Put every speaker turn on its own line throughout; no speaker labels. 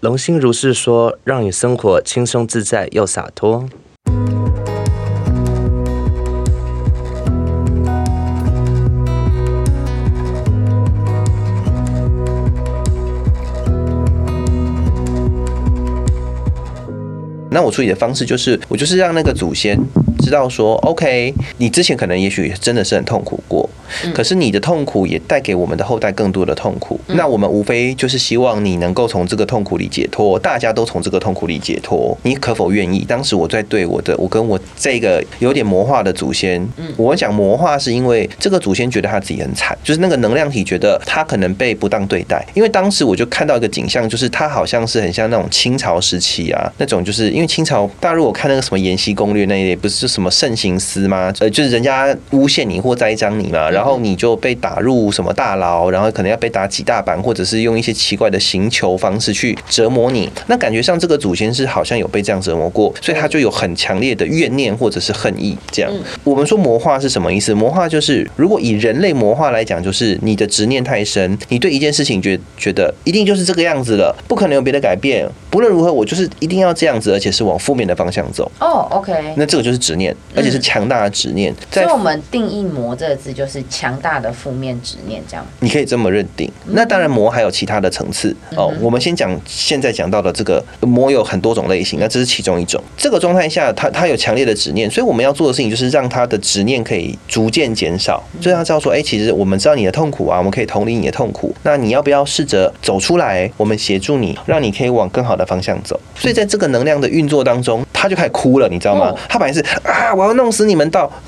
龙心如是说，让你生活轻松自在又洒脱。
那我处理的方式就是，我就是让那个祖先知道说，OK，你之前可能也许真的是很痛苦过。可是你的痛苦也带给我们的后代更多的痛苦。那我们无非就是希望你能够从这个痛苦里解脱，大家都从这个痛苦里解脱。你可否愿意？当时我在对我的，我跟我这个有点魔化的祖先，我讲魔化是因为这个祖先觉得他自己很惨，就是那个能量体觉得他可能被不当对待。因为当时我就看到一个景象，就是他好像是很像那种清朝时期啊，那种就是因为清朝大家如果看那个什么《延禧攻略》那一类，不是就什么慎刑司吗？呃，就是人家诬陷你或栽赃你嘛，然后。你就被打入什么大牢，然后可能要被打几大板，或者是用一些奇怪的刑求方式去折磨你。那感觉上这个祖先是好像有被这样折磨过，所以他就有很强烈的怨念或者是恨意。这样，我们说魔化是什么意思？魔化就是如果以人类魔化来讲，就是你的执念太深，你对一件事情觉觉得一定就是这个样子了，不可能有别的改变。不论如何，我就是一定要这样子，而且是往负面的方向走。
哦，OK。
那这个就是执念，而且是强大的执念。
所以我们定义“魔”这个字就是。强大的负面执念，这样
你可以这么认定。那当然，魔还有其他的层次哦。我们先讲现在讲到的这个魔有很多种类型，那这是其中一种。这个状态下，他他有强烈的执念，所以我们要做的事情就是让他的执念可以逐渐减少。所以他知道说，哎，其实我们知道你的痛苦啊，我们可以同理你的痛苦。那你要不要试着走出来？我们协助你，让你可以往更好的方向走。所以在这个能量的运作当中，他就开始哭了，你知道吗？他本来是啊，我要弄死你们，到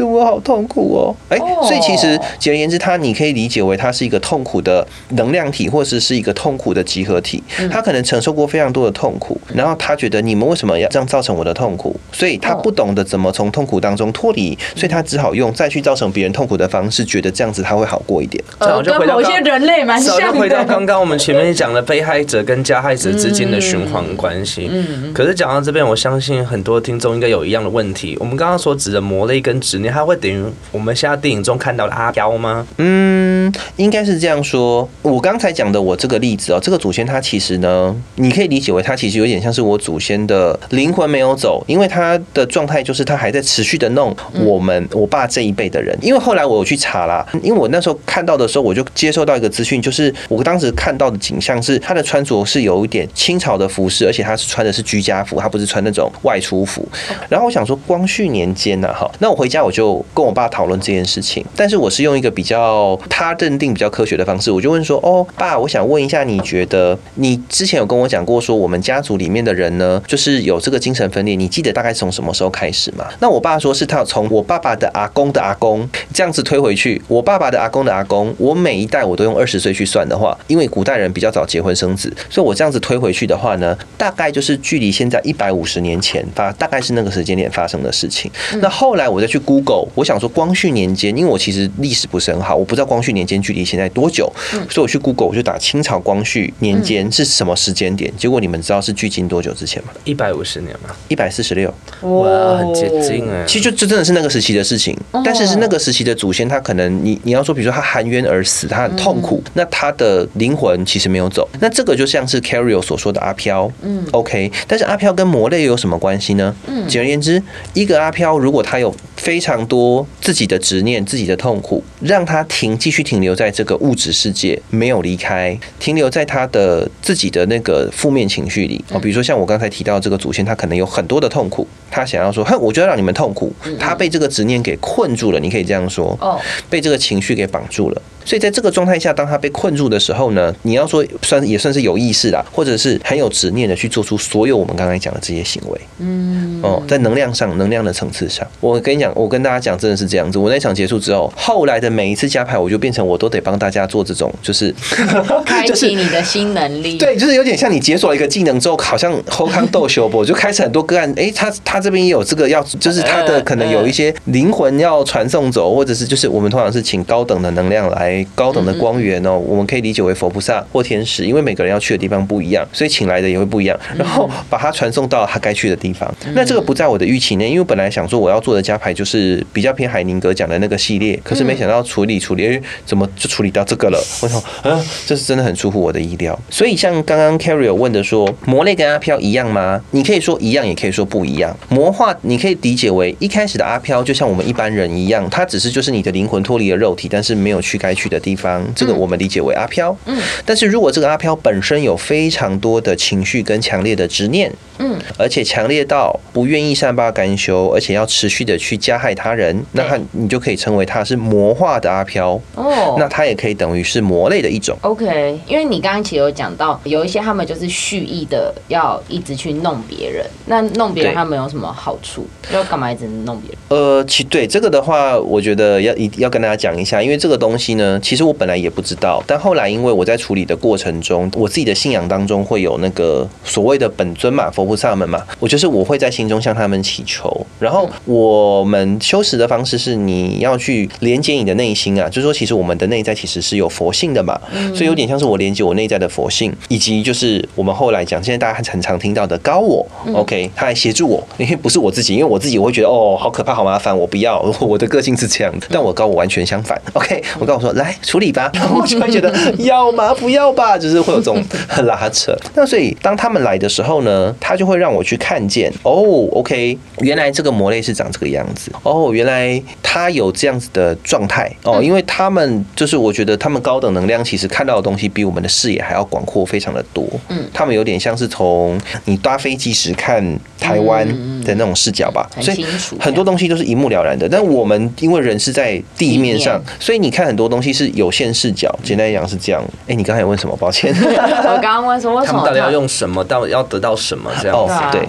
我好痛苦哦，哎。所以其实简而言之，它你可以理解为它是一个痛苦的能量体，或者是一个痛苦的集合体。他可能承受过非常多的痛苦，然后他觉得你们为什么要这样造成我的痛苦？所以他不懂得怎么从痛苦当中脱离，所以他只好用再去造成别人痛苦的方式，觉得这样子他会好过一点。
呃，跟某些人类蛮像
的。回到刚刚我们前面讲的被害者跟加害者之间的循环关系。嗯。可是讲到这边，我相信很多听众应该有一样的问题。我们刚刚所指的魔类跟执念，它会等于我们现在电影中看到的。阿飘吗？
嗯，应该是这样说。我刚才讲的我这个例子哦，这个祖先他其实呢，你可以理解为他其实有点像是我祖先的灵魂没有走，因为他的状态就是他还在持续的弄我们我爸这一辈的人。因为后来我有去查啦，因为我那时候看到的时候，我就接受到一个资讯，就是我当时看到的景象是他的穿着是有一点清朝的服饰，而且他是穿的是居家服，他不是穿那种外出服。然后我想说光绪年间呐，哈，那我回家我就跟我爸讨论这件事情，但是我是用一个比较他认定比较科学的方式，我就问说：“哦，爸，我想问一下，你觉得你之前有跟我讲过说，我们家族里面的人呢，就是有这个精神分裂，你记得大概从什么时候开始吗？”那我爸说是他从我爸爸的阿公的阿公这样子推回去，我爸爸的阿公的阿公，我每一代我都用二十岁去算的话，因为古代人比较早结婚生子，所以我这样子推回去的话呢，大概就是距离现在一百五十年前发，大概是那个时间点发生的事情。那后来我再去 Google，我想说光绪年间，因为我其实历史不是很好，我不知道光绪年间距离现在多久，所以我去 Google 我就打清朝光绪年间是什么时间点，结果你们知道是距今多久之前吗？
一百五十年吗？
一百四十六，
哇，很接近哎。
其实就这真的是那个时期的事情，但是是那个时期的祖先，他可能你你要说，比如说他含冤而死，他很痛苦，那他的灵魂其实没有走，那这个就像是 Carryo 所说的阿飘，嗯，OK，但是阿飘跟魔类有什么关系呢？嗯，简而言之，一个阿飘如果他有非常多自己的执念、自己的痛苦，让他停，继续停留在这个物质世界，没有离开，停留在他的自己的那个负面情绪里。哦，比如说像我刚才提到这个祖先，他可能有很多的痛苦，他想要说，哼，我就要让你们痛苦，他被这个执念给困住了，你可以这样说，哦，被这个情绪给绑住了。所以在这个状态下，当他被困住的时候呢，你要说算也算是有意识啦，或者是很有执念的去做出所有我们刚才讲的这些行为。嗯，哦，在能量上，能量的层次上，我跟你讲，我跟大家讲，真的是这样子。我那场结束之后，后来的每一次加牌，我就变成我都得帮大家做这种，就是
开启你的新能力。
对，就是有点像你解锁了一个技能之后，好像 后康斗修博就开始很多个案。哎，他他这边也有这个要，就是他的可能有一些灵魂要传送走，或者是就是我们通常是请高等的能量来。高等的光源哦，我们可以理解为佛菩萨或天使，因为每个人要去的地方不一样，所以请来的也会不一样。然后把它传送到他该去的地方。那这个不在我的预期内，因为本来想说我要做的加牌就就是比较偏海宁格讲的那个系列，可是没想到处理处理，哎，怎么就处理到这个了？我想，啊，这是真的很出乎我的意料。所以像刚刚 Carry 有问的说，魔类跟阿飘一样吗？你可以说一样，也可以说不一样。魔化你可以理解为一开始的阿飘，就像我们一般人一样，他只是就是你的灵魂脱离了肉体，但是没有去该去的地方，这个我们理解为阿飘。嗯，但是如果这个阿飘本身有非常多的情绪跟强烈的执念，嗯，而且强烈到不愿意善罢甘休，而且要持续的去加害他人，那他你就可以称为他是魔化的阿飘。哦，那他也可以等于是魔类的一种。
OK，因为你刚刚其实有讲到，有一些他们就是蓄意的要一直去弄别人，那弄别人他们有什么好处？要干嘛一直弄别人？
呃，其对这个的话，我觉得要一要跟大家讲一下，因为这个东西呢，其实我本来也不知道，但后来因为我在处理的过程中，我自己的信仰当中会有那个所谓的本尊嘛，佛菩萨们嘛，我就是我会在心中向他们祈求，然后我们修持的方式是你要去连接你的内心啊，就是说其实我们的内在其实是有佛性的嘛，所以有点像是我连接我内在的佛性，以及就是我们后来讲，现在大家很常听到的高我、o k 他来协助我，因为不是我自己，因为我自己我会觉得哦，好可怕，好麻烦，我不要，我的个性是这样的，但我高我完全相反，OK，我跟我说来处理吧，然 后我就会觉得要吗？不要吧，就是会有这种拉扯。那所以当他们来的时候呢，他就会让我去看见，哦，OK，原来这个魔类是长这个样子，哦，原来他有这样子的状态，哦，因为他们就是我觉得他们高等能量其实看到的东西比我们的视野还要广阔非常的多，嗯，他们有点像是从你搭飞机时看台湾的那种视角吧，所以很多东西都是一目了然的。但我们因为人是在地面上，所以你看很多东西是有限视角。简单来讲是这样。哎，你刚才有问什么？抱歉。
我刚刚问说为什么
他们到底要用什么，到底要得到什么这样
哦
子？
啊
对。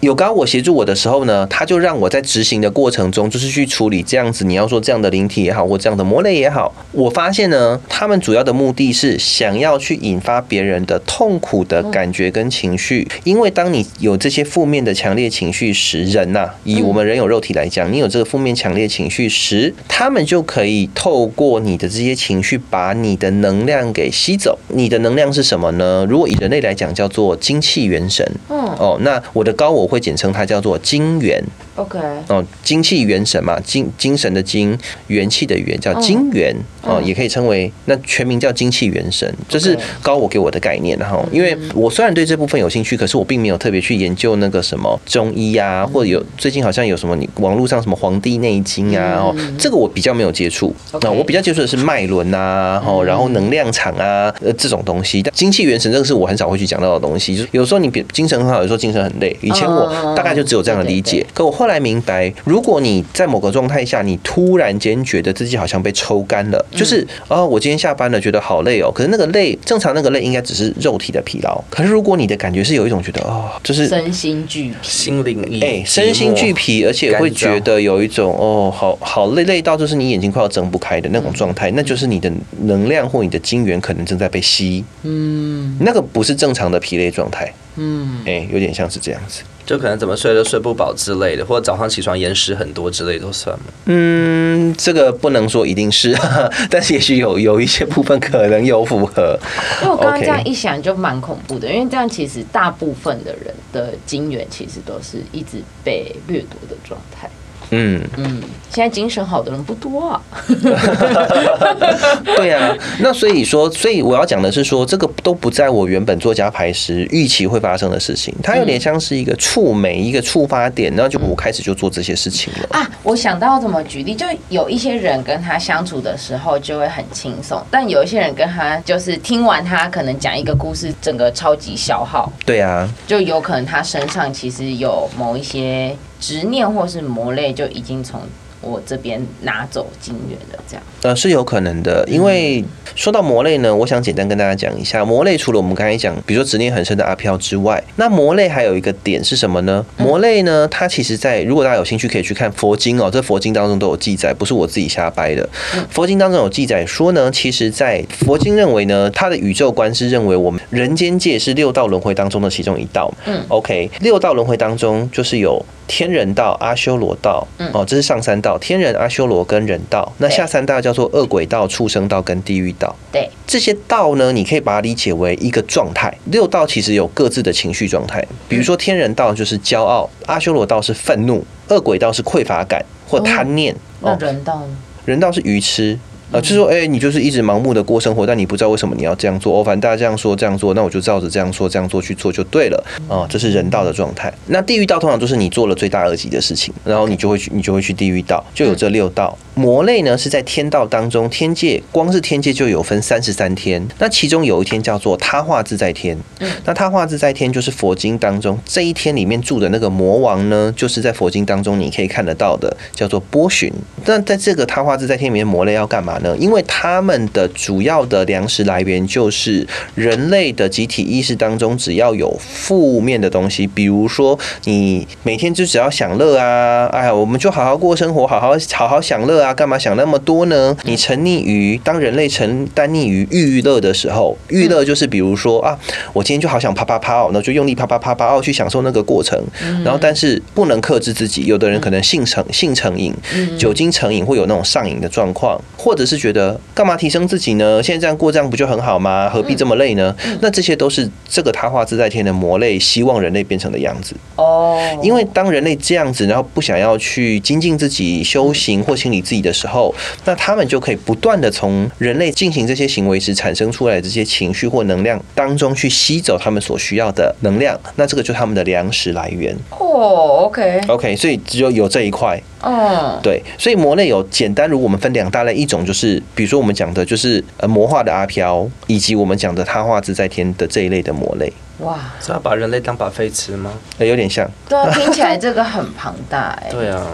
有高我协助我的时候呢，他就让我在执行的过程中，就是去处理这样子，你要说这样的灵体也好，或这样的魔类也好，我发现呢，他们主要的目的是想要去引发别人的痛苦的感觉跟情绪，因为当你有这些负面的强烈情绪时，人呐、以我们人有肉体来讲，你有这个负面强烈情绪时，他们就可以透过你的这些情绪，把你的能量给吸走。你的能量是什么呢？如果以人类来讲，叫做精气元神。
嗯
哦，那我的高我会简称它叫做金元。
OK，
哦，精气元神嘛，精精神的精，元气的元叫精元哦，
嗯
也可以称为那全名叫精气元神，这是高我给我的概念。然后，因为我虽然对这部分有兴趣，可是我并没有特别去研究那个什么中医啊，或者有最近好像有什么你网络上什么《黄帝内经》啊，哦，这个我比较没有接触。那我比较接触的是脉轮啊，哦，然后能量场啊，呃，这种东西。但精气元神这个是我很少会去讲到的东西，就是有时候你比精神很好，有时候精神很累。以前我
嗯
大概就只有这样的理解。可我后来明白，如果你在某个状态下，你突然间觉得自己好像被抽干了，就是哦，我今天下班了，觉得好累哦。可是那个累，正常那个累应该只是肉体的疲劳。可是如果你的感觉是有一种觉得哦，就是
身心俱疲。
心灵一
哎，身心俱疲，而且会觉得有一种哦，好好累累到就是你眼睛快要睁不开的那种状态，那就是你的能量或你的精元可能正在被吸，嗯，那个不是正常的疲累状态，嗯，哎，有点像是这样子。
就可能怎么睡都睡不饱之类的，或者早上起床延时很多之类都算吗？
嗯，这个不能说一定是，但是也许有有一些部分可能有符合。
因为我刚刚这样一想就蛮恐怖的，因为这样其实大部分的人的精元其实都是一直被掠夺的状态。
嗯，
嗯，现在精神好的人不多啊。
对啊，那所以说，所以我要讲的是说，这个都不在我原本做加牌时预期会发生的事情，它有点像是一个触媒，一个触发点，然后就我开始就做这些事情了。
啊，我想到怎么举例，就有一些人跟他相处的时候就会很轻松，但有一些人跟他就是听完他可能讲一个故事，整个超级消耗，
对啊，
就有可能他身上其实有某一些执念或是魔类就已经从我这边拿走精元了，这样。
呃，是有可能的，因为说到魔类呢，我想简单跟大家讲一下，魔类除了我们刚才讲，比如说执念很深的阿飘之外，那魔类还有一个点是什么呢？魔类呢，它其实在如果大家有兴趣可以去看佛经哦，这佛经当中都有记载，不是我自己瞎掰的。佛经当中有记载说呢，其实，在佛经认为呢，它的宇宙观是认为我们人间界是六道轮回当中的其中一道。
嗯
，OK，六道轮回当中就是有天人道、阿修罗道，哦，这是上三道，天人、阿修罗跟人道。那下三道叫做恶鬼道、畜生道跟地狱道。
对，
这些道呢，你可以把它理解为一个状态。六道其实有各自的情绪状态，比如说天人道就是骄傲，阿修罗道是愤怒，恶鬼道是匮乏感。或贪念。
哦人道呢？
人道是愚痴。啊，就是说，哎，你就是一直盲目的过生活，但你不知道为什么你要这样做。哦，反正大家这样说这样做，那我就照着这样说这样做去做就对了。啊，这是人道的状态。那地狱道通常就是你做了最大恶极的事情，然后你就会去，你就会去地狱道，就有这六道。魔类呢是在天道当中，天界光是天界就有分三十三天，那其中有一天叫做他化自在天。嗯，那他化自在天就是佛经当中这一天里面住的那个魔王呢，就是在佛经当中你可以看得到的，叫做波旬。那在这个他化自在天里面，魔类要干嘛呢？因为他们的主要的粮食来源就是人类的集体意识当中，只要有负面的东西，比如说你每天就只要享乐啊，哎呀，我们就好好过生活，好好好好享乐啊，干嘛想那么多呢？你沉溺于当人类沉单溺于欲乐的时候，欲乐就是比如说啊，我今天就好想啪啪啪哦，那就用力啪啪啪啪哦，去享受那个过程，然后但是不能克制自己，有的人可能性成性成瘾，酒精成瘾会有那种上瘾的状况，或者是觉得。干嘛提升自己呢？现在这样过，这样不就很好吗？何必这么累呢？那这些都是这个他化自在天的魔类希望人类变成的样子哦。因为当人类这样子，然后不想要去精进自己、修行或清理自己的时候，那他们就可以不断的从人类进行这些行为时产生出来的这些情绪或能量当中去吸走他们所需要的能量。那这个就是他们的粮食来源
哦。OK，OK，
所以只有有这一块。哦，对，所以魔类有简单，如果我们分两大类，一种就是比如说我们讲的就是呃魔化的阿飘，以及我们讲的他化自在天的这一类的魔类。哇，
是要把人类当把飞吃吗？
有点像。
对啊，听起来这个很庞大哎。
对啊。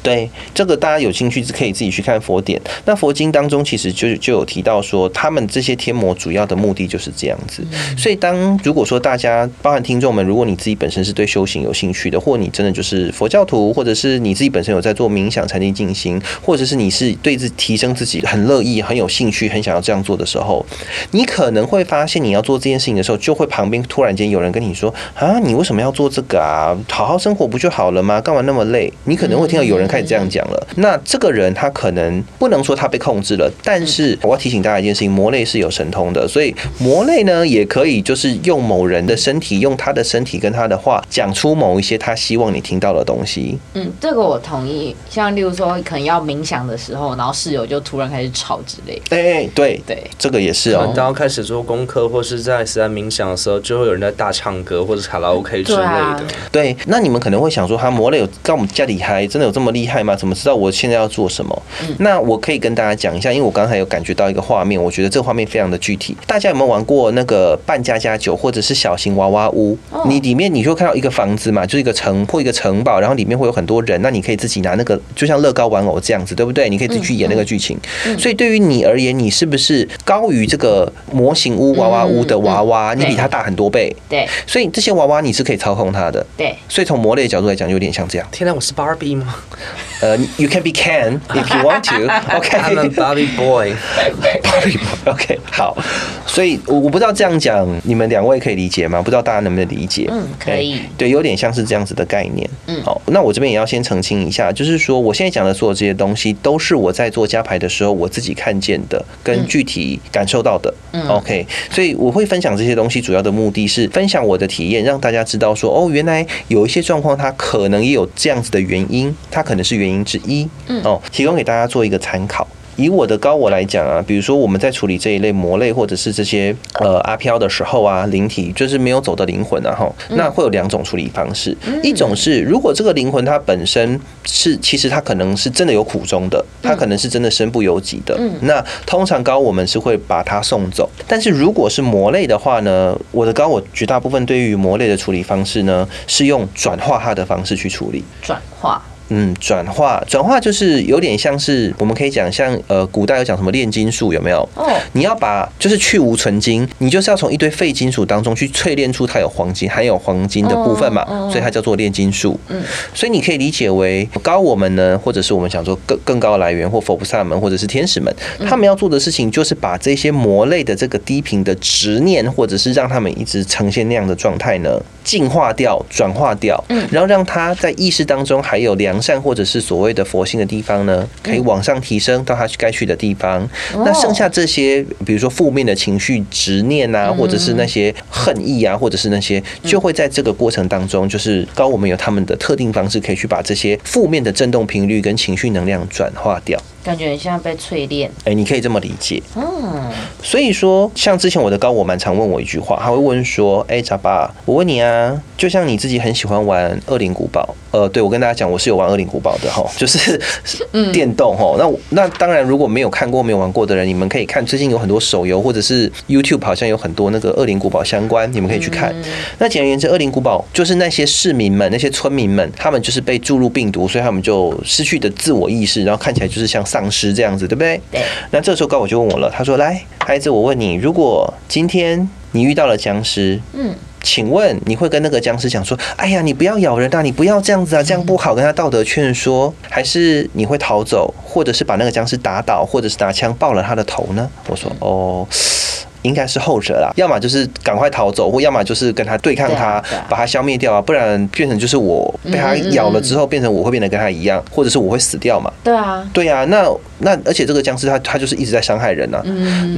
对这个，大家有兴趣可以自己去看佛典。那佛经当中其实就就有提到说，他们这些天魔主要的目的就是这样子。所以，当如果说大家，包含听众们，如果你自己本身是对修行有兴趣的，或你真的就是佛教徒，或者是你自己本身有在做冥想、禅定、静心，或者是你是对自提升自己很乐意、很有兴趣、很想要这样做的时候，你可能会发现，你要做这件事情的时候，就会旁边突然间有人跟你说：“啊，你为什么要做这个啊？好好生活不就好了吗？干嘛那么累？”你可能会听到有人。开始这样讲了，那这个人他可能不能说他被控制了，但是我要提醒大家一件事情：魔类是有神通的，所以魔类呢也可以就是用某人的身体，用他的身体跟他的话讲出某一些他希望你听到的东西。
嗯，这个我同意。像例如说，可能要冥想的时候，然后室友就突然开始吵之类。
哎，对对，这个也是哦。
当要开始做功课或是在实在冥想的时候，就会有人在大唱歌或者卡拉 OK 之类的。
对，那你们可能会想说，他魔类有在我们家里还真的有这么厉？害吗？怎么知道我现在要做什么？那我可以跟大家讲一下，因为我刚才有感觉到一个画面，我觉得这个画面非常的具体。大家有没有玩过那个扮家家酒，或者是小型娃娃屋？你里面你就看到一个房子嘛，就是一个城或一个城堡，然后里面会有很多人。那你可以自己拿那个，就像乐高玩偶这样子，对不对？你可以自己去演那个剧情。所以对于你而言，你是不是高于这个模型屋娃娃屋的娃娃？你比它大很多倍。
对。
所以这些娃娃你是可以操控它的。
对。
所以从魔类的角度来讲，有点像这样。
天哪，我是 Barbie 吗？
呃，You can be Ken if you want to. OK.
I'm a Barbie boy.
Barbie boy. OK. 好，所以我我不知道这样讲，你们两位可以理解吗？不知道大家能不能理解？
嗯，可以。
对，有点像是这样子的概念。嗯，好，那我这边也要先澄清一下，就是说我现在讲的所有这些东西，都是我在做加牌的时候我自己看见的，跟具体感受到的。嗯，OK。所以我会分享这些东西，主要的目的是分享我的体验，让大家知道说，哦，原来有一些状况，它可能也有这样子的原因，它可能是原因之一。嗯哦，提供给大家做一个参考。以我的高我来讲啊，比如说我们在处理这一类魔类或者是这些呃阿飘的时候啊，灵体就是没有走的灵魂啊，哈，那会有两种处理方式。一种是如果这个灵魂它本身是其实它可能是真的有苦衷的，它可能是真的身不由己的。那通常高我们是会把它送走。但是如果是魔类的话呢，我的高我绝大部分对于魔类的处理方式呢，是用转化它的方式去处理。
转化。
嗯，转化转化就是有点像是我们可以讲像呃，古代有讲什么炼金术有没有？哦，你要把就是去无存金，你就是要从一堆废金属当中去淬炼出它有黄金，含有黄金的部分嘛，所以它叫做炼金术。嗯，所以你可以理解为高我们呢，或者是我们想说更更高来源或佛菩萨们或者是天使们，他们要做的事情就是把这些魔类的这个低频的执念，或者是让他们一直呈现那样的状态呢，净化掉、转化掉，嗯然后让他在意识当中还有良善或者是所谓的佛性的地方呢，可以往上提升到他该去的地方。那剩下这些，比如说负面的情绪、执念啊，或者是那些恨意啊，或者是那些，就会在这个过程当中，就是高我们有他们的特定方式，可以去把这些负面的振动频率跟情绪能量转化掉。
感觉很像被淬炼。
哎，你可以这么理解。
嗯，
所以说，像之前我的高我蛮常问我一句话，他会问说：“哎，欸，咋爸，我问你啊，就像你自己很喜欢玩恶灵古堡，呃，对我跟大家讲，我是有玩恶灵古堡的哈，就是电动哈。那那当然，如果没有看过、没有玩过的人，你们可以看最近有很多手游或者是 YouTube 好像有很多那个恶灵古堡相关，你们可以去看。那简而言之，恶灵古堡就是那些市民们、那些村民们，他们就是被注入病毒，所以他们就失去的自我意识，然后看起来就是像。丧尸这样子，对不对？
对。
那这时候高我就问我了，他说：“来，孩子，我问你，如果今天你遇到了僵尸，嗯，请问你会跟那个僵尸讲说：‘哎呀，你不要咬人啊，你不要这样子啊，这样不好。’跟他道德劝说，还是你会逃走，或者是把那个僵尸打倒，或者是拿枪爆了他的头呢？”我说：“哦。”应该是后者啦，要么就是赶快逃走，或要么就是跟他对抗他，把他消灭掉啊，不然变成就是我被他咬了之后，变成我会变得跟他一样，或者是我会死掉嘛？
对啊，
对啊，那那而且这个僵尸他他就是一直在伤害人啊，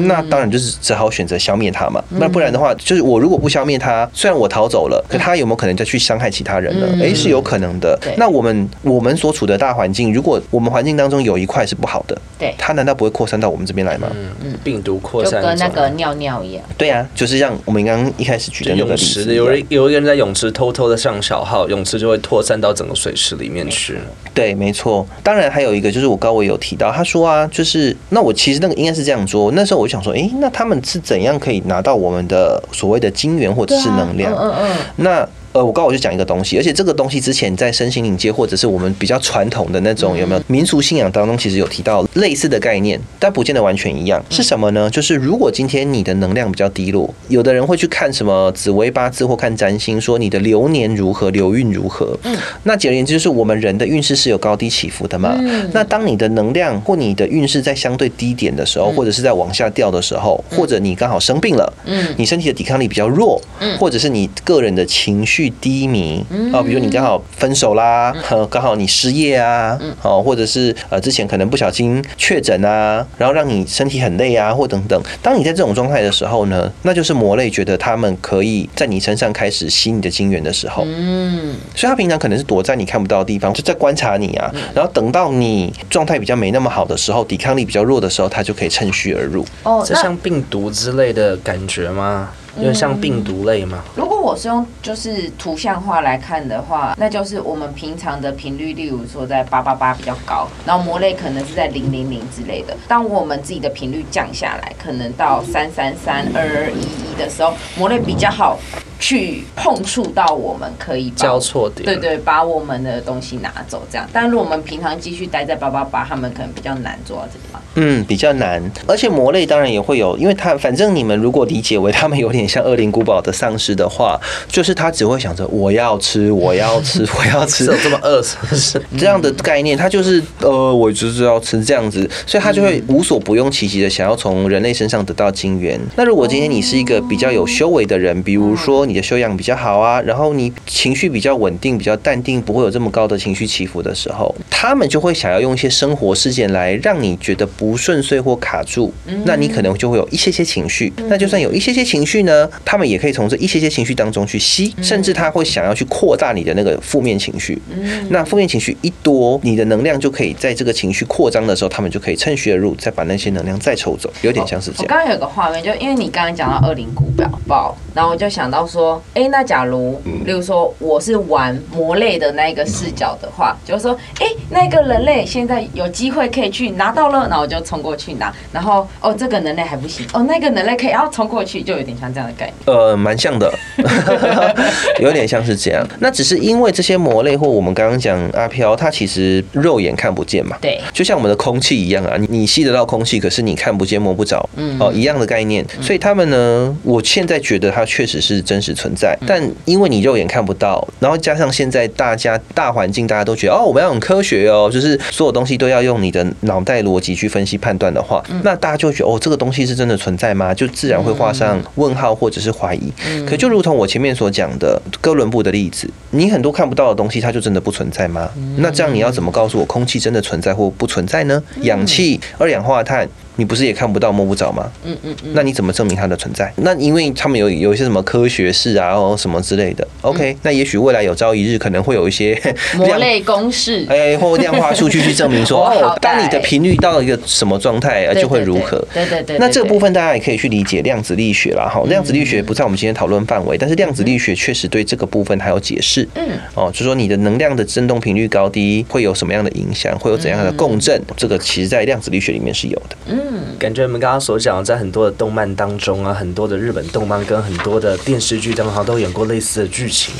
那当然就是只好选择消灭他嘛。那不然的话，就是我如果不消灭他，虽然我逃走了，可他有没有可能再去伤害其他人呢？哎，是有可能的。那我们我们所处的大环境，如果我们环境当中有一块是不好的，
对，
他难道不会扩散到我们这边来吗？
嗯嗯，病毒扩散
就跟那个尿尿一样。
对啊。就是像我们刚刚一开始举的那个例子，
有人有一个人在泳池偷偷的上小号，泳池就会扩散到整个水池里面去。
对，没错。当然还有一个就是我高伟有提到，他说啊，就是那我其实那个应该是这样说。那时候我就想说，哎，那他们是怎样可以拿到我们的所谓的金源或者是能量？嗯嗯。那。呃，我刚我就讲一个东西，而且这个东西之前在身心灵界或者是我们比较传统的那种有没有民俗信仰当中，其实有提到类似的概念，但不见得完全一样。是什么呢？就是如果今天你的能量比较低落，有的人会去看什么紫微八字或看占星，说你的流年如何，流运如何。嗯，那简而言之，就是我们人的运势是有高低起伏的嘛。嗯，那当你的能量或你的运势在相对低点的时候，或者是在往下掉的时候，或者你刚好生病了，嗯，你身体的抵抗力比较弱，嗯，或者是你个人的情绪。低迷哦，比如你刚好分手啦，刚好你失业啊，哦，或者是呃之前可能不小心确诊啊，然后让你身体很累啊，或等等。当你在这种状态的时候呢，那就是魔类觉得他们可以在你身上开始吸你的精元的时候。嗯，所以他平常可能是躲在你看不到的地方，就在观察你啊。然后等到你状态比较没那么好的时候，抵抗力比较弱的时候，他就可以趁虚而入。
哦，这像病毒之类的感觉吗？有点像病毒类吗？
如果我是用就是图像化来看的话，那就是我们平常的频率，例如说在八八八比较高，然后魔类可能是在零零零之类的。当我们自己的频率降下来，可能到三三三二二一一的时候，魔类比较好。去碰触到我们可以
交错点，
对对，把我们的东西拿走这样。但如果我们平常继续待在八八八，他们可能比较难做到这个。
嗯，比较难。而且魔类当然也会有，因为他反正你们如果理解为他们有点像恶灵古堡的丧尸的话，就是他只会想着我要吃，我要吃，我要吃，
这么饿是不是？
这样的概念，他就是呃，我就是要吃这样子，所以他就会无所不用其极的想要从人类身上得到精元。那如果今天你是一个比较有修为的人，比如说你。你的修养比较好啊，然后你情绪比较稳定、比较淡定，不会有这么高的情绪起伏的时候，他们就会想要用一些生活事件来让你觉得不顺遂或卡住。那你可能就会有一些些情绪。那就算有一些些情绪呢，他们也可以从这一些些情绪当中去吸，甚至他会想要去扩大你的那个负面情绪。那负面情绪一多，你的能量就可以在这个情绪扩张的时候，他们就可以趁虚而入，再把那些能量再抽走，有点像是这样。
我刚刚有个画面，就因为你刚刚讲到二零古表报，然后我就想到说。哎，那假如，例如说我是玩魔类的那个视角的话，就是说，哎，那个人类现在有机会可以去拿到了，然后我就冲过去拿。然后，哦，这个人类还不行，哦，那个人类可以，然后冲过去，就有点像这样的概念。
呃，蛮像的，有点像是这样。那只是因为这些魔类或我们刚刚讲阿飘，它其实肉眼看不见嘛。
对，
就像我们的空气一样啊，你你吸得到空气，可是你看不见摸不着，嗯，哦，一样的概念。所以他们呢，我现在觉得它确实是真实。存在，但因为你肉眼看不到，然后加上现在大家大环境大家都觉得哦，我们要很科学哦，就是所有东西都要用你的脑袋逻辑去分析判断的话，那大家就觉得哦，这个东西是真的存在吗？就自然会画上问号或者是怀疑。可就如同我前面所讲的哥伦布的例子，你很多看不到的东西，它就真的不存在吗？那这样你要怎么告诉我空气真的存在或不存在呢？氧气、二氧化碳。你不是也看不到摸不着吗？嗯嗯嗯。那你怎么证明它的存在？那因为他们有有一些什么科学式啊，或什么之类的。OK，那也许未来有朝一日可能会有一些
模类公式，
哎，或量化数据去证明说，哦，当你的频率到了一个什么状态，就会如何。
对对对。
那这个部分大家也可以去理解量子力学啦。哈，量子力学不在我们今天讨论范围，但是量子力学确实对这个部分还有解释。嗯。哦，就说你的能量的振动频率高低会有什么样的影响，会有怎样的共振，这个其实在量子力学里面是有的。嗯，
感觉你们。刚刚所讲，在很多的动漫当中啊，很多的日本动漫跟很多的电视剧当中，好像都演过类似的剧情。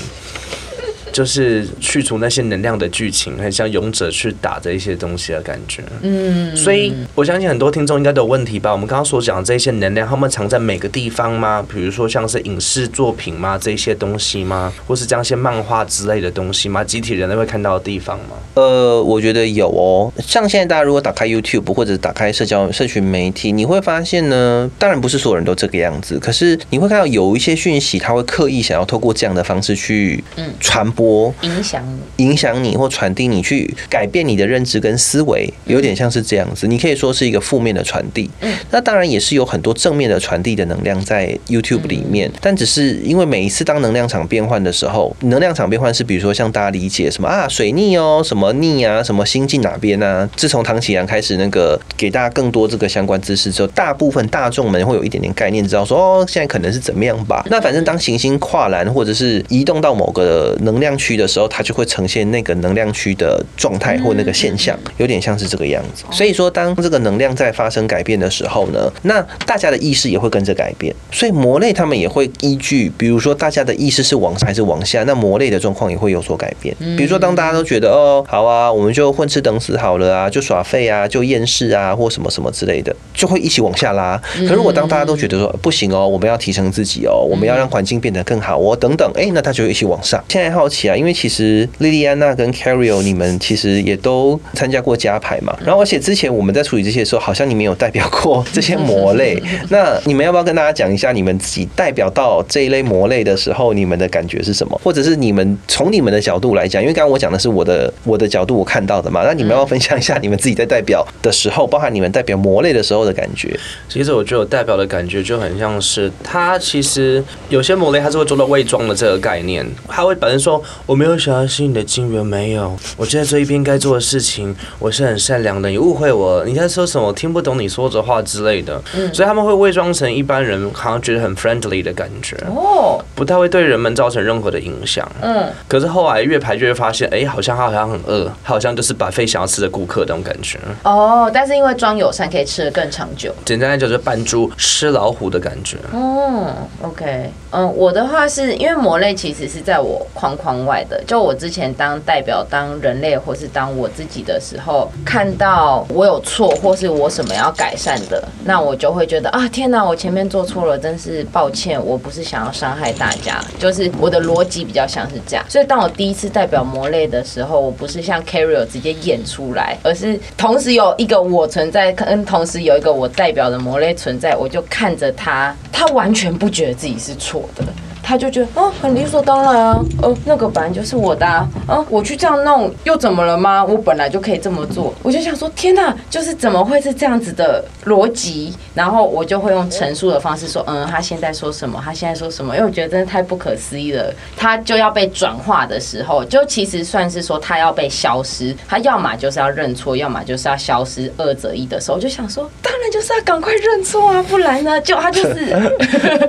就是去除那些能量的剧情，很像勇者去打的一些东西的感觉。嗯，所以我相信很多听众应该都有问题吧？我们刚刚所讲的这些能量，他们藏在每个地方吗？比如说像是影视作品吗？这些东西吗？或是这样一些漫画之类的东西吗？集体人类会看到的地方吗？
呃，我觉得有哦。像现在大家如果打开 YouTube 或者打开社交社群媒体，你会发现呢，当然不是所有人都这个样子，可是你会看到有一些讯息，他会刻意想要透过这样的方式去传播。
影响你，
影响你或传递你去改变你的认知跟思维，有点像是这样子。你可以说是一个负面的传递，嗯，那当然也是有很多正面的传递的能量在 YouTube 里面。但只是因为每一次当能量场变换的时候，能量场变换是比如说像大家理解什么啊水逆哦，什么逆啊，什么星进哪边啊。自从唐启阳开始那个给大家更多这个相关知识之后，大部分大众们会有一点点概念，知道说哦现在可能是怎么样吧。那反正当行星跨栏或者是移动到某个能量。区的时候，它就会呈现那个能量区的状态或那个现象，有点像是这个样子。所以说，当这个能量在发生改变的时候呢，那大家的意识也会跟着改变。所以魔类他们也会依据，比如说大家的意识是往上还是往下，那魔类的状况也会有所改变。比如说，当大家都觉得哦，好啊，我们就混吃等死好了啊，就耍废啊，就厌世啊，或什么什么之类的，就会一起往下拉。可如果当大家都觉得说不行哦，我们要提升自己哦，我们要让环境变得更好哦，等等，哎，那他就一起往上。现在好奇啊。因为其实莉莉安娜跟 Carrie，你们其实也都参加过加牌嘛。然后而且之前我们在处理这些的时候，好像你们有代表过 这些魔类。那你们要不要跟大家讲一下，你们自己代表到这一类魔类的时候，你们的感觉是什么？或者是你们从你们的角度来讲，因为刚刚我讲的是我的我的角度我看到的嘛。那你们要分享一下你们自己在代表的时候，包含你们代表魔类的时候的感觉。
其实我觉得我代表的感觉就很像是，它其实有些魔类它是会做到伪装的这个概念，它会本身说。我没有想要吸你的金元，没有。我在做一边该做的事情，我是很善良的。你误会我，你在说什么？我听不懂你说的话之类的。嗯，所以他们会伪装成一般人，好像觉得很 friendly 的感觉。哦，不太会对人们造成任何的影响。嗯，可是后来越排就会发现，哎，好像他好像很饿，他好像就是把费想要吃的顾客那种感觉。
哦，但是因为装友善，可以吃的更长久。
简单来讲，就是扮猪吃老虎的感觉。
哦，OK，嗯，我的话是因为魔类其实是在我框框外。的，就我之前当代表当人类，或是当我自己的时候，看到我有错，或是我什么要改善的，那我就会觉得啊，天哪，我前面做错了，真是抱歉，我不是想要伤害大大家，就是我的逻辑比较像是这样。所以当我第一次代表魔类的时候，我不是像 Carrie 直接演出来，而是同时有一个我存在，跟同时有一个我代表的魔类存在，我就看着他，他完全不觉得自己是错的。他就觉得哦，很理所当然啊，呃，那个本来就是我的啊，我去这样弄又怎么了吗？我本来就可以这么做。我就想说，天哪，就是怎么会是这样子的逻辑？然后我就会用陈述的方式说，嗯，他现在说什么？他现在说什么？因为我觉得真的太不可思议了。他就要被转化的时候，就其实算是说他要被消失。他要么就是要认错，要么就是要消失，二择一的时候，我就想说，当然就是要赶快认错啊，不然呢，就他就是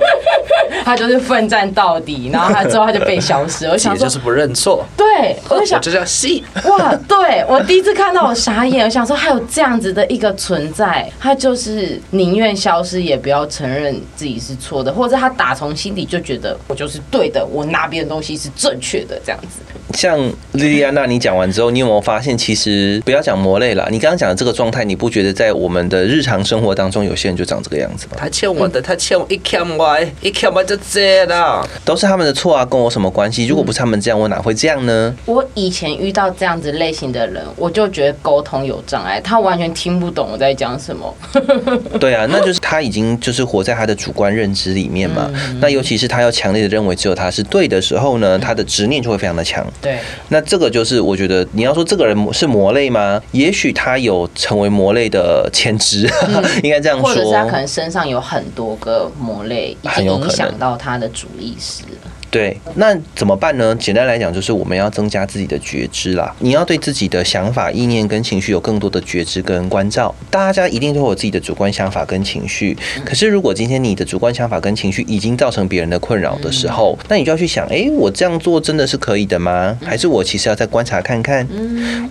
他就是奋战。到底，然后他之后他就被消失。我想说，
就是不认错。
对，我就想
我就叫戏。
哇，对我第一次看到我傻眼，我想说还有这样子的一个存在，他就是宁愿消失也不要承认自己是错的，或者他打从心底就觉得我就是对的，我那边的东西是正确的，这样子。
像莉莉安娜，你讲完之后，你有没有发现，其实不要讲魔类了，你刚刚讲的这个状态，你不觉得在我们的日常生活当中，有些人就长这个样子吗？
他欠我的，他欠我一欠我，一欠我就这了。
都是他们的错啊，跟我什么关系？如果不是他们这样，我哪会这样呢？
我以前遇到这样子类型的人，我就觉得沟通有障碍，他完全听不懂我在讲什么。
对啊，那就是他已经就是活在他的主观认知里面嘛。那尤其是他要强烈的认为只有他是对的时候呢，他的执念就会非常的强。
对，
那这个就是我觉得你要说这个人是魔类吗？也许他有成为魔类的潜质，应该这样说。
或者是他可能身上有很多个魔类，已经影响到他的主意识了。
对，那怎么办呢？简单来讲，就是我们要增加自己的觉知啦。你要对自己的想法、意念跟情绪有更多的觉知跟关照。大家一定都有自己的主观想法跟情绪，可是如果今天你的主观想法跟情绪已经造成别人的困扰的时候，那你就要去想：诶，我这样做真的是可以的吗？还是我其实要再观察看看？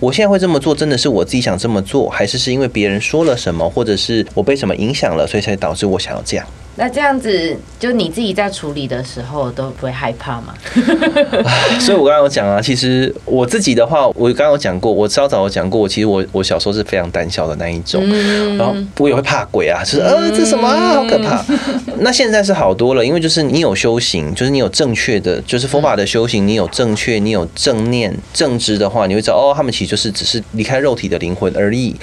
我现在会这么做，真的是我自己想这么做，还是是因为别人说了什么，或者是我被什么影响了，所以才导致我想要这样？
那这样子，就你自己在处理的时候都不会害怕吗？
所以我刚刚有讲啊，其实我自己的话，我刚刚有讲过，我稍早有讲过，我其实我我小时候是非常胆小的那一种，
嗯
然后我也会怕鬼啊，就是呃这什么啊，好可怕。那现在是好多了，因为就是你有修行，就是你有正确的，就是佛法的修行，你有正确，你有正念正知的话，你会知道哦，他们其实就是只是离开肉体的灵魂而已。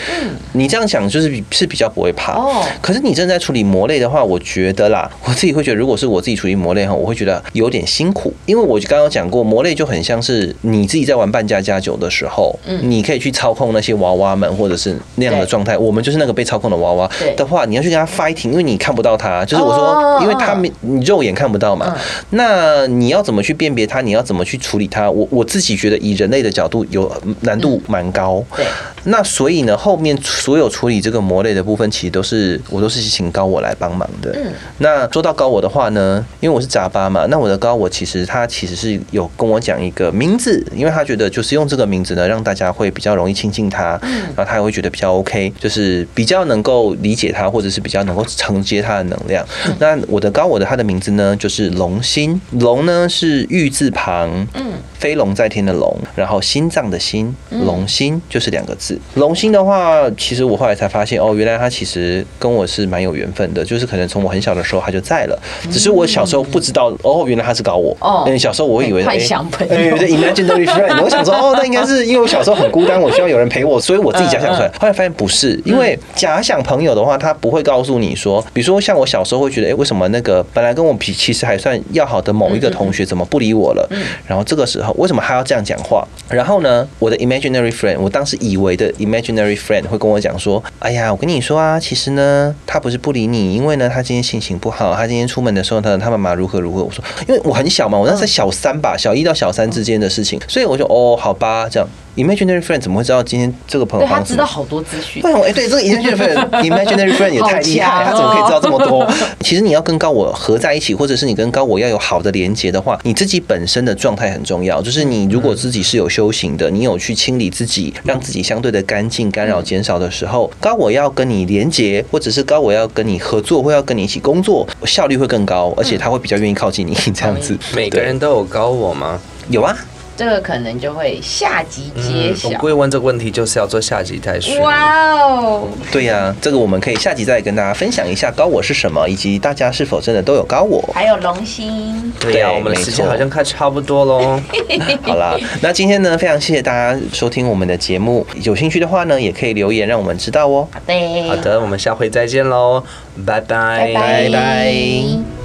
你这样想就是比是比较不会怕。
哦
可是你正在处理魔类的话，我觉得啦，我自己会觉得，如果是我自己处于魔类哈，我会觉得有点辛苦，因为我刚刚讲过，魔类就很像是你自己在玩扮家家酒的时候，嗯你可以去操控那些娃娃们，或者是那样的状态。我们就是那个被操控的娃娃的话，你要去跟他 fighting，因为你看不到他，就是我
哦
说，因为他们你肉眼看不到嘛
嗯，
那你要怎么去辨别他？你要怎么去处理他？我我自己觉得以人类的角度有难度蛮高。
对，
那所以呢，后面所有处理这个魔类的部分，其实都是我都是请高我来帮忙的。
嗯
那说到高我的话呢，因为我是杂巴嘛，那我的高我其实他其实是有跟我讲一个名字，因为他觉得就是用这个名字呢，让大家会比较容易亲近他，然后他也会觉得比较 OK，就是比较能够理解他，或者是比较能够承接他的能量。那我的高我的他的名字呢，就是龙心，龙呢是玉字旁，
嗯，
飞龙在天的龙，然后心脏的心，龙心就是两个字。龙心的话，其实我后来才发现，哦，原来他其实跟我是蛮有缘分的，就是可能从我很小的时候他就在了，只是我小时候不知道，哦，原来他是搞我。
哦
嗯，小时候我会以为
幻
哎
想朋友
imaginary friend，我想说，哦，那应该是因为我小时候很孤单，我需要有人陪我，所以我自己假想出来。后来发现不是，因为假想朋友的话，他不会告诉你说，比如说像我小时候会觉得，哎，为什么那个本来跟我比其实还算要好的某一个同学怎么不理我了？然后这个时候为什么他要这样讲话？然后呢，我的 imaginary friend，我当时以为的 imaginary friend 会跟我讲说，哎呀，我跟你说啊，其实呢，他不是不理你，因为呢，他今天心情不好，他今天出门的时候呢，他妈妈如何如何。我说，因为我很小嘛，我那是小三吧，小一到小三之间的事情，所以我就哦，好吧，这样 imaginary friend 怎么会知道今天这个朋友
对他知道好多资讯。
对，哎，对，这个 imaginary friend imaginary friend 也太厉害，他怎么可以知道这么多？其实你要跟高我合在一起，或者是你跟高我要有好的连接的话，你自己本身的状态很重要。就是你如果自己是有修行的，你有去清理自己，让自己相对的干净、干扰减少的时候，高我要跟你连接，或者是高我要跟你合作，或要跟你一起工作，效率会更高，而且他会比较愿意靠近你这样子。
每个人都有高我吗？
有啊，
这个可能就会下集揭
嗯我
晓。
故意问这个问题，就是要做下集再说。
哇哦！
对呀、这个我们可以下集再跟大家分享一下高我是什么，以及大家是否真的都有高我。
还有龙心，
对呀、
对
我们的时间好像快差不多喽。
好啦，那今天呢，非常谢谢大家收听我们的节目。有兴趣的话呢，也可以留言让我们知道哦。
好的，
好的，我们下回再见喽，拜拜
拜
拜拜